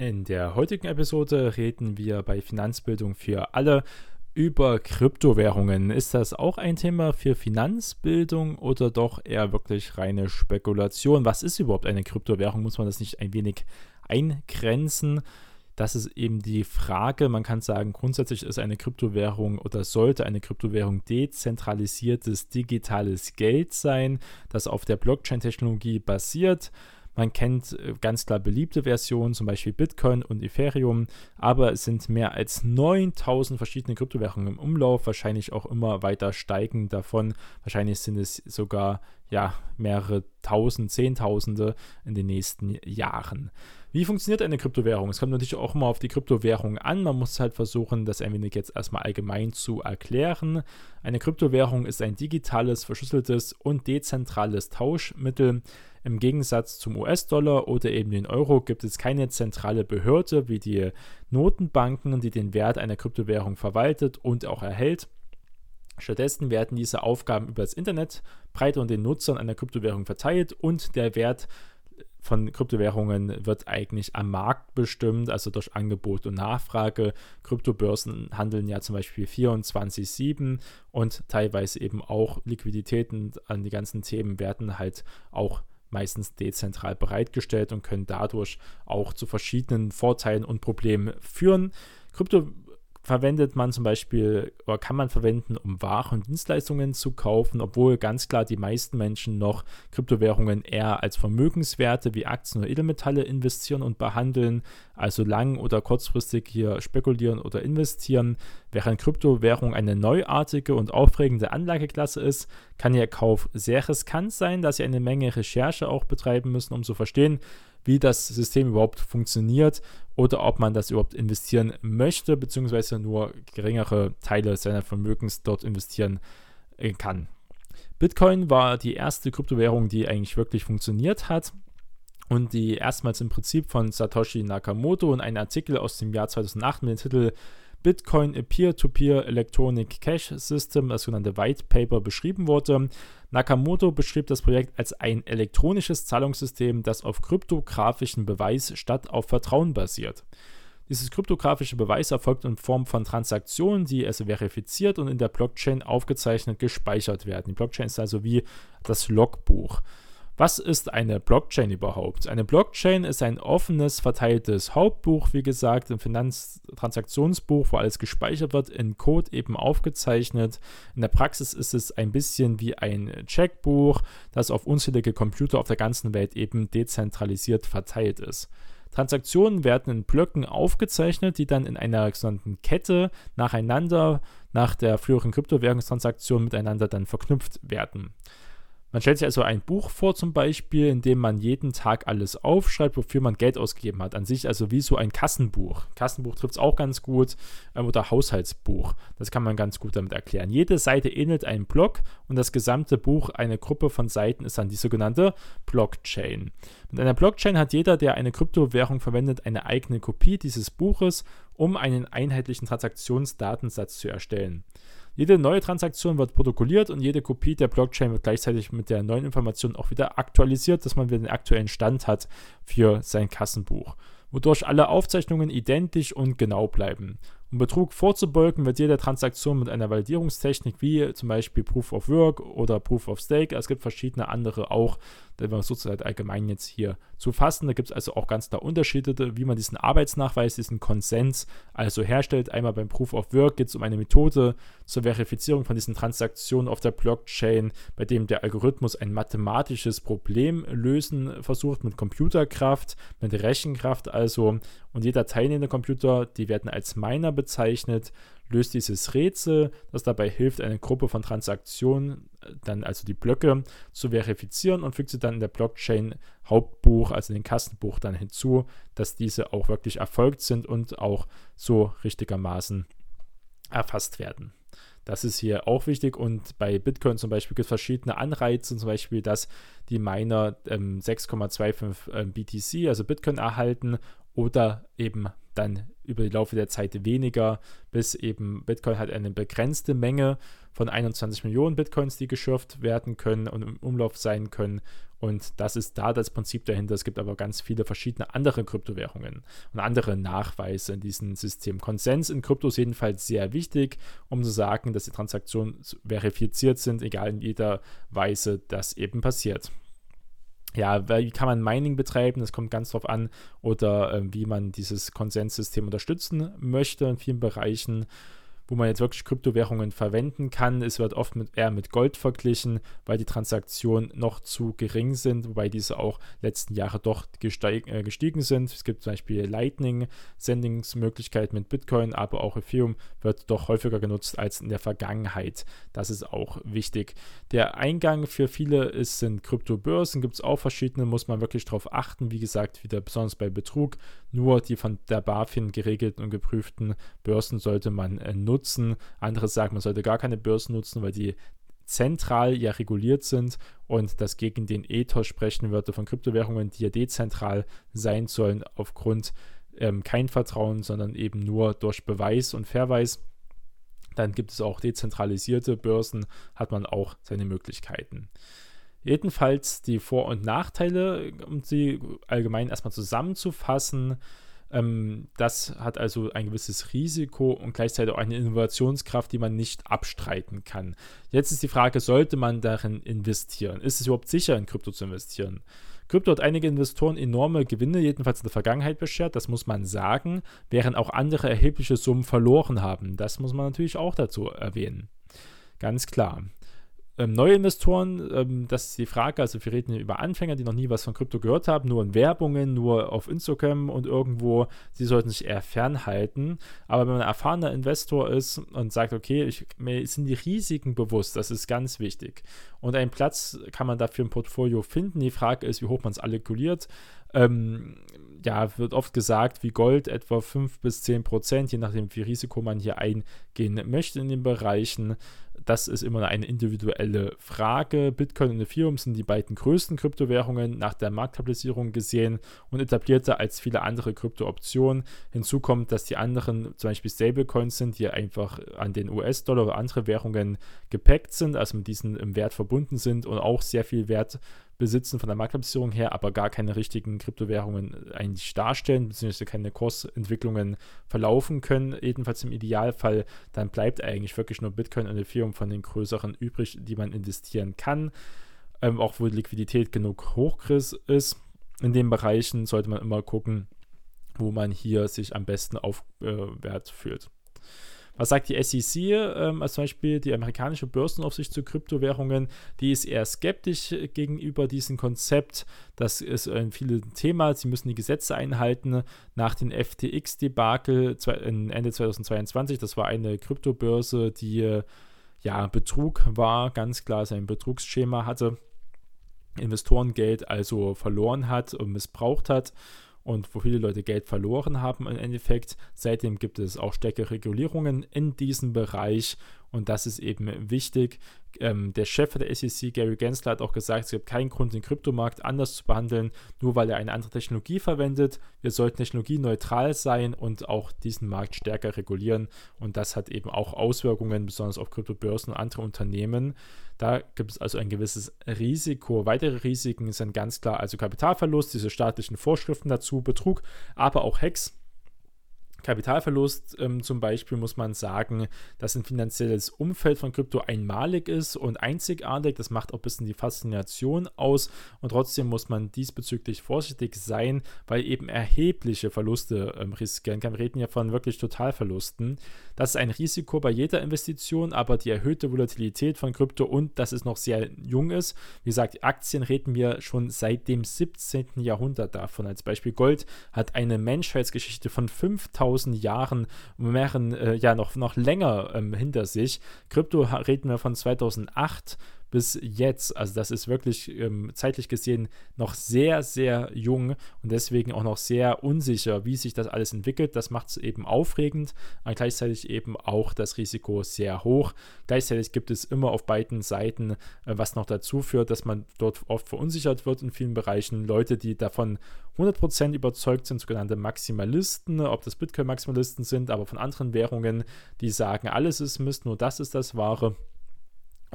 In der heutigen Episode reden wir bei Finanzbildung für alle über Kryptowährungen. Ist das auch ein Thema für Finanzbildung oder doch eher wirklich reine Spekulation? Was ist überhaupt eine Kryptowährung? Muss man das nicht ein wenig eingrenzen? Das ist eben die Frage. Man kann sagen, grundsätzlich ist eine Kryptowährung oder sollte eine Kryptowährung dezentralisiertes digitales Geld sein, das auf der Blockchain-Technologie basiert. Man kennt äh, ganz klar beliebte Versionen, zum Beispiel Bitcoin und Ethereum, aber es sind mehr als 9000 verschiedene Kryptowährungen im Umlauf, wahrscheinlich auch immer weiter steigend davon. Wahrscheinlich sind es sogar ja, mehrere Tausend, Zehntausende in den nächsten Jahren. Wie funktioniert eine Kryptowährung? Es kommt natürlich auch immer auf die Kryptowährung an. Man muss halt versuchen, das ein wenig jetzt erstmal allgemein zu erklären. Eine Kryptowährung ist ein digitales, verschlüsseltes und dezentrales Tauschmittel, im Gegensatz zum US-Dollar oder eben den Euro gibt es keine zentrale Behörde wie die Notenbanken, die den Wert einer Kryptowährung verwaltet und auch erhält. Stattdessen werden diese Aufgaben über das Internet breit unter den Nutzern einer Kryptowährung verteilt und der Wert von Kryptowährungen wird eigentlich am Markt bestimmt, also durch Angebot und Nachfrage. Kryptobörsen handeln ja zum Beispiel 24-7 und teilweise eben auch Liquiditäten an die ganzen Themen werden halt auch meistens dezentral bereitgestellt und können dadurch auch zu verschiedenen Vorteilen und Problemen führen. Krypto verwendet man zum Beispiel oder kann man verwenden, um Waren und Dienstleistungen zu kaufen, obwohl ganz klar die meisten Menschen noch Kryptowährungen eher als Vermögenswerte wie Aktien oder Edelmetalle investieren und behandeln, also lang- oder kurzfristig hier spekulieren oder investieren. Während Kryptowährung eine neuartige und aufregende Anlageklasse ist, kann ihr Kauf sehr riskant sein, da sie eine Menge Recherche auch betreiben müssen, um zu verstehen, wie das System überhaupt funktioniert oder ob man das überhaupt investieren möchte, beziehungsweise nur geringere Teile seiner Vermögens dort investieren äh, kann. Bitcoin war die erste Kryptowährung, die eigentlich wirklich funktioniert hat und die erstmals im Prinzip von Satoshi Nakamoto in einem Artikel aus dem Jahr 2008 mit dem Titel Bitcoin Peer-to-Peer Electronic Cash System, das sogenannte White Paper, beschrieben wurde. Nakamoto beschrieb das Projekt als ein elektronisches Zahlungssystem, das auf kryptografischen Beweis statt auf Vertrauen basiert. Dieses kryptografische Beweis erfolgt in Form von Transaktionen, die also verifiziert und in der Blockchain aufgezeichnet gespeichert werden. Die Blockchain ist also wie das Logbuch. Was ist eine Blockchain überhaupt? Eine Blockchain ist ein offenes, verteiltes Hauptbuch, wie gesagt, ein Finanztransaktionsbuch, wo alles gespeichert wird, in Code eben aufgezeichnet. In der Praxis ist es ein bisschen wie ein Checkbuch, das auf unzählige Computer auf der ganzen Welt eben dezentralisiert verteilt ist. Transaktionen werden in Blöcken aufgezeichnet, die dann in einer sogenannten Kette nacheinander nach der früheren Kryptowährungstransaktion miteinander dann verknüpft werden. Man stellt sich also ein Buch vor, zum Beispiel, in dem man jeden Tag alles aufschreibt, wofür man Geld ausgegeben hat. An sich also wie so ein Kassenbuch. Kassenbuch trifft es auch ganz gut ähm, oder Haushaltsbuch. Das kann man ganz gut damit erklären. Jede Seite ähnelt einem Block und das gesamte Buch, eine Gruppe von Seiten, ist dann die sogenannte Blockchain. Mit einer Blockchain hat jeder, der eine Kryptowährung verwendet, eine eigene Kopie dieses Buches, um einen einheitlichen Transaktionsdatensatz zu erstellen. Jede neue Transaktion wird protokolliert und jede Kopie der Blockchain wird gleichzeitig mit der neuen Information auch wieder aktualisiert, dass man wieder den aktuellen Stand hat für sein Kassenbuch, wodurch alle Aufzeichnungen identisch und genau bleiben. Um Betrug vorzubeugen, wird jede Transaktion mit einer Validierungstechnik wie zum Beispiel Proof of Work oder Proof of Stake, es gibt verschiedene andere auch, wenn man sozusagen allgemein jetzt hier zu fassen. Da gibt es also auch ganz klar Unterschiede, wie man diesen Arbeitsnachweis, diesen Konsens also herstellt. Einmal beim Proof of Work geht es um eine Methode zur Verifizierung von diesen Transaktionen auf der Blockchain, bei dem der Algorithmus ein mathematisches Problem lösen versucht mit Computerkraft, mit Rechenkraft also. Und jeder teilnehmende Computer, die werden als Miner bezeichnet, löst dieses Rätsel, das dabei hilft, eine Gruppe von Transaktionen, äh, dann also die Blöcke, zu verifizieren und fügt sie dann in der Blockchain Hauptbuch, also in den Kassenbuch dann hinzu, dass diese auch wirklich erfolgt sind und auch so richtigermaßen erfasst werden. Das ist hier auch wichtig und bei Bitcoin zum Beispiel gibt es verschiedene Anreize, zum Beispiel, dass die Miner ähm, 6,25 ähm, BTC, also Bitcoin, erhalten oder eben dann über die Laufe der Zeit weniger, bis eben Bitcoin hat eine begrenzte Menge von 21 Millionen Bitcoins, die geschürft werden können und im Umlauf sein können. Und das ist da das Prinzip dahinter. Es gibt aber ganz viele verschiedene andere Kryptowährungen und andere Nachweise in diesem System. Konsens in Kryptos jedenfalls sehr wichtig, um zu sagen, dass die Transaktionen verifiziert sind, egal in jeder Weise das eben passiert ja, wie kann man Mining betreiben? Das kommt ganz drauf an. Oder äh, wie man dieses Konsenssystem unterstützen möchte in vielen Bereichen wo man jetzt wirklich Kryptowährungen verwenden kann. Es wird oft mit, eher mit Gold verglichen, weil die Transaktionen noch zu gering sind, wobei diese auch letzten Jahre doch gesteig, äh, gestiegen sind. Es gibt zum Beispiel Lightning-Sendingsmöglichkeiten mit Bitcoin, aber auch Ethereum wird doch häufiger genutzt als in der Vergangenheit. Das ist auch wichtig. Der Eingang für viele ist, sind Kryptobörsen, gibt es auch verschiedene, muss man wirklich darauf achten. Wie gesagt, wieder besonders bei Betrug, nur die von der BaFin geregelten und geprüften Börsen sollte man äh, nutzen nutzen. Andere sagen, man sollte gar keine Börsen nutzen, weil die zentral ja reguliert sind und das gegen den Ethos sprechen würde von Kryptowährungen, die ja dezentral sein sollen aufgrund ähm, kein Vertrauen, sondern eben nur durch Beweis und Verweis. Dann gibt es auch dezentralisierte Börsen, hat man auch seine Möglichkeiten. Jedenfalls die Vor- und Nachteile, um sie allgemein erstmal zusammenzufassen. Ähm, das hat also ein gewisses Risiko und gleichzeitig auch eine Innovationskraft, die man nicht abstreiten kann. Jetzt ist die Frage, sollte man darin investieren? Ist es überhaupt sicher, in Krypto zu investieren? Krypto hat einige Investoren enorme Gewinne, jedenfalls in der Vergangenheit beschert, das muss man sagen, während auch andere erhebliche Summen verloren haben. Das muss man natürlich auch dazu erwähnen. Ganz klar. Ähm, neue Investoren, ähm, das ist die Frage. Also, wir reden über Anfänger, die noch nie was von Krypto gehört haben, nur in Werbungen, nur auf Instagram und irgendwo. Sie sollten sich eher fernhalten. Aber wenn man ein erfahrener Investor ist und sagt, okay, ich, mir sind die Risiken bewusst, das ist ganz wichtig. Und einen Platz kann man dafür im Portfolio finden. Die Frage ist, wie hoch man es allokuliert. Ähm, ja, wird oft gesagt, wie Gold etwa 5 bis 10 Prozent, je nachdem, wie Risiko man hier eingehen möchte in den Bereichen das ist immer eine individuelle Frage. Bitcoin und Ethereum sind die beiden größten Kryptowährungen nach der Marktkapitalisierung gesehen und etablierter als viele andere Kryptooptionen. Hinzu kommt, dass die anderen zum Beispiel Stablecoins sind, die einfach an den US-Dollar oder andere Währungen gepackt sind, also mit diesen im Wert verbunden sind und auch sehr viel Wert besitzen von der Marktkapitalisierung her, aber gar keine richtigen Kryptowährungen eigentlich darstellen, beziehungsweise keine Kursentwicklungen verlaufen können, jedenfalls im Idealfall, dann bleibt eigentlich wirklich nur Bitcoin und Ethereum von den größeren übrig, die man investieren kann. Ähm, auch wo Liquidität genug hoch ist. In den Bereichen sollte man immer gucken, wo man hier sich am besten aufwert äh, fühlt. Was sagt die SEC? Ähm, also zum Beispiel die amerikanische Börsenaufsicht zu Kryptowährungen, die ist eher skeptisch gegenüber diesem Konzept. Das ist ein vieles Thema. Sie müssen die Gesetze einhalten. Nach dem FTX-Debakel Ende 2022, das war eine Kryptobörse, die ja Betrug war, ganz klar sein Betrugsschema hatte. Investorengeld also verloren hat und missbraucht hat und wo viele Leute Geld verloren haben im Endeffekt. Seitdem gibt es auch stärkere Regulierungen in diesem Bereich und das ist eben wichtig. Ähm, der Chef der SEC, Gary Gensler, hat auch gesagt, es gibt keinen Grund, den Kryptomarkt anders zu behandeln, nur weil er eine andere Technologie verwendet. Wir sollten technologieneutral sein und auch diesen Markt stärker regulieren. Und das hat eben auch Auswirkungen, besonders auf Kryptobörsen und andere Unternehmen. Da gibt es also ein gewisses Risiko. Weitere Risiken sind ganz klar also Kapitalverlust, diese staatlichen Vorschriften dazu, Betrug, aber auch Hacks Kapitalverlust ähm, zum Beispiel muss man sagen, dass ein finanzielles Umfeld von Krypto einmalig ist und einzigartig. Das macht auch ein bisschen die Faszination aus und trotzdem muss man diesbezüglich vorsichtig sein, weil eben erhebliche Verluste ähm, riskieren kann. Wir reden ja von wirklich Totalverlusten. Das ist ein Risiko bei jeder Investition, aber die erhöhte Volatilität von Krypto und dass es noch sehr jung ist. Wie gesagt, Aktien reden wir schon seit dem 17. Jahrhundert davon. Als Beispiel Gold hat eine Menschheitsgeschichte von 5000 1000 Jahren, mehreren, äh, ja, noch, noch länger ähm, hinter sich. Krypto reden wir von 2008 bis jetzt. Also das ist wirklich ähm, zeitlich gesehen noch sehr, sehr jung und deswegen auch noch sehr unsicher, wie sich das alles entwickelt. Das macht es eben aufregend, aber gleichzeitig eben auch das Risiko sehr hoch. Gleichzeitig gibt es immer auf beiden Seiten, äh, was noch dazu führt, dass man dort oft verunsichert wird in vielen Bereichen. Leute, die davon 100% überzeugt sind, sogenannte Maximalisten, ob das Bitcoin-Maximalisten sind, aber von anderen Währungen, die sagen, alles ist Mist, nur das ist das Wahre.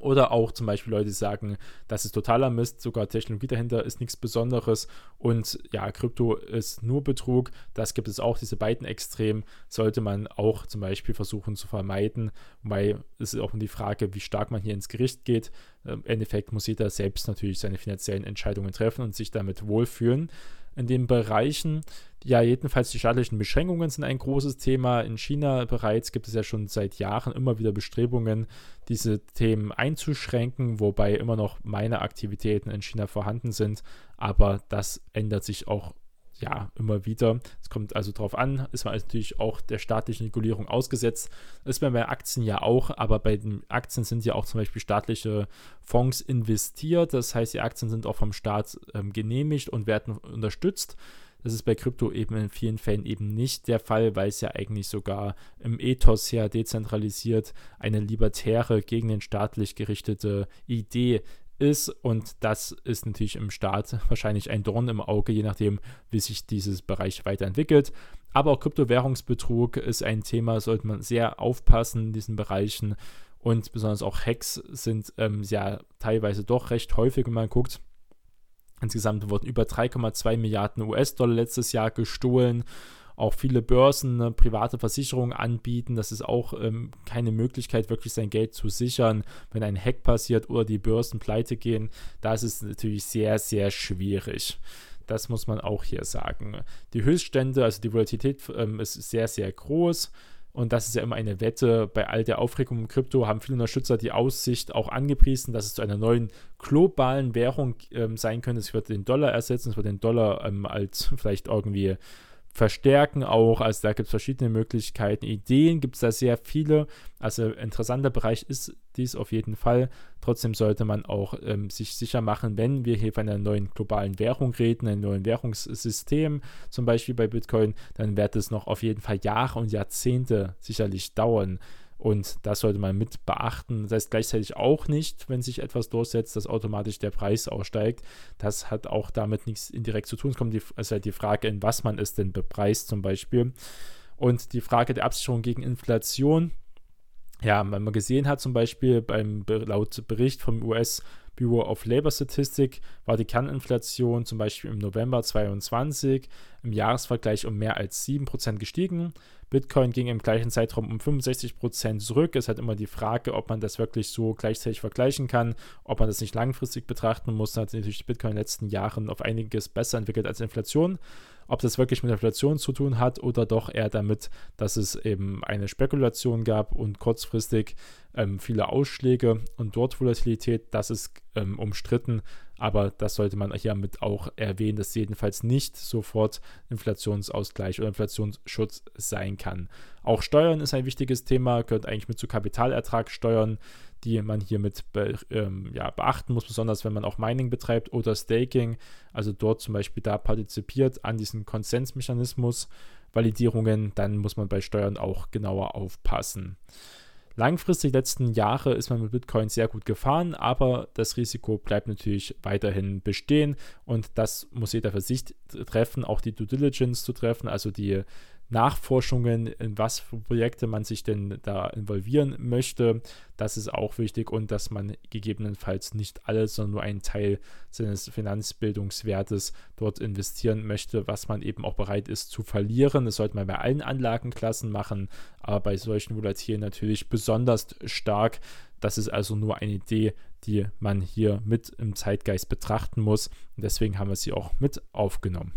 Oder auch zum Beispiel Leute, sagen, das ist totaler Mist, sogar Technologie dahinter ist nichts Besonderes und ja, Krypto ist nur Betrug. Das gibt es auch, diese beiden Extremen sollte man auch zum Beispiel versuchen zu vermeiden, weil es ist auch die Frage, wie stark man hier ins Gericht geht. Im Endeffekt muss jeder selbst natürlich seine finanziellen Entscheidungen treffen und sich damit wohlfühlen in den Bereichen. Ja, jedenfalls die staatlichen Beschränkungen sind ein großes Thema. In China bereits gibt es ja schon seit Jahren immer wieder Bestrebungen, diese Themen einzuschränken, wobei immer noch meine Aktivitäten in China vorhanden sind. Aber das ändert sich auch ja, immer wieder. Es kommt also darauf an, ist man natürlich auch der staatlichen Regulierung ausgesetzt. Ist man bei Aktien ja auch, aber bei den Aktien sind ja auch zum Beispiel staatliche Fonds investiert. Das heißt, die Aktien sind auch vom Staat ähm, genehmigt und werden unterstützt. Das ist bei Krypto eben in vielen Fällen eben nicht der Fall, weil es ja eigentlich sogar im Ethos her dezentralisiert eine libertäre, gegen den staatlich gerichtete Idee ist und das ist natürlich im Staat wahrscheinlich ein Dorn im Auge, je nachdem, wie sich dieses Bereich weiterentwickelt. Aber auch Kryptowährungsbetrug ist ein Thema, sollte man sehr aufpassen in diesen Bereichen und besonders auch Hacks sind ähm, ja teilweise doch recht häufig, wenn man guckt. Insgesamt wurden über 3,2 Milliarden US-Dollar letztes Jahr gestohlen auch viele Börsen eine private Versicherungen anbieten. Das ist auch ähm, keine Möglichkeit, wirklich sein Geld zu sichern, wenn ein Hack passiert oder die Börsen pleite gehen. Da ist natürlich sehr, sehr schwierig. Das muss man auch hier sagen. Die Höchststände, also die Volatilität ähm, ist sehr, sehr groß. Und das ist ja immer eine Wette. Bei all der Aufregung im Krypto haben viele Unterstützer die Aussicht auch angepriesen, dass es zu einer neuen globalen Währung ähm, sein könnte. Es wird den Dollar ersetzen, es wird den Dollar ähm, als vielleicht irgendwie verstärken auch. Also da gibt es verschiedene Möglichkeiten. Ideen gibt es da sehr viele. Also interessanter Bereich ist dies auf jeden Fall. Trotzdem sollte man auch ähm, sich sicher machen, wenn wir hier von einer neuen globalen Währung reden, einem neuen Währungssystem, zum Beispiel bei Bitcoin, dann wird es noch auf jeden Fall Jahre und Jahrzehnte sicherlich dauern. Und das sollte man mit beachten. Das heißt gleichzeitig auch nicht, wenn sich etwas durchsetzt, dass automatisch der Preis aussteigt. Das hat auch damit nichts indirekt zu tun. Es kommt die, also halt die Frage, in was man es denn bepreist zum Beispiel. Und die Frage der Absicherung gegen Inflation. Ja, wenn man gesehen hat, zum Beispiel beim laut Bericht vom US Bureau of Labor Statistic war die Kerninflation zum Beispiel im November 2022 im Jahresvergleich um mehr als 7% gestiegen. Bitcoin ging im gleichen Zeitraum um 65% zurück. Es hat immer die Frage, ob man das wirklich so gleichzeitig vergleichen kann, ob man das nicht langfristig betrachten muss. Da hat sich natürlich Bitcoin in den letzten Jahren auf einiges besser entwickelt als Inflation. Ob das wirklich mit Inflation zu tun hat oder doch eher damit, dass es eben eine Spekulation gab und kurzfristig ähm, viele Ausschläge und dort Volatilität, das ist ähm, umstritten, aber das sollte man hiermit auch erwähnen, dass jedenfalls nicht sofort Inflationsausgleich oder Inflationsschutz sein kann. Auch Steuern ist ein wichtiges Thema, gehört eigentlich mit zu Kapitalertragssteuern, die man hiermit be, ähm, ja, beachten muss, besonders wenn man auch Mining betreibt oder Staking, also dort zum Beispiel da partizipiert an diesem Konsensmechanismus, Validierungen, dann muss man bei Steuern auch genauer aufpassen. Langfristig, letzten Jahre, ist man mit Bitcoin sehr gut gefahren, aber das Risiko bleibt natürlich weiterhin bestehen. Und das muss jeder für sich treffen, auch die Due Diligence zu treffen, also die Nachforschungen, in was für Projekte man sich denn da involvieren möchte. Das ist auch wichtig und dass man gegebenenfalls nicht alles, sondern nur einen Teil seines Finanzbildungswertes dort investieren möchte, was man eben auch bereit ist zu verlieren. Das sollte man bei allen Anlagenklassen machen, aber bei solchen Volatilen natürlich besonders stark. Das ist also nur eine Idee, die man hier mit im Zeitgeist betrachten muss. Und deswegen haben wir sie auch mit aufgenommen.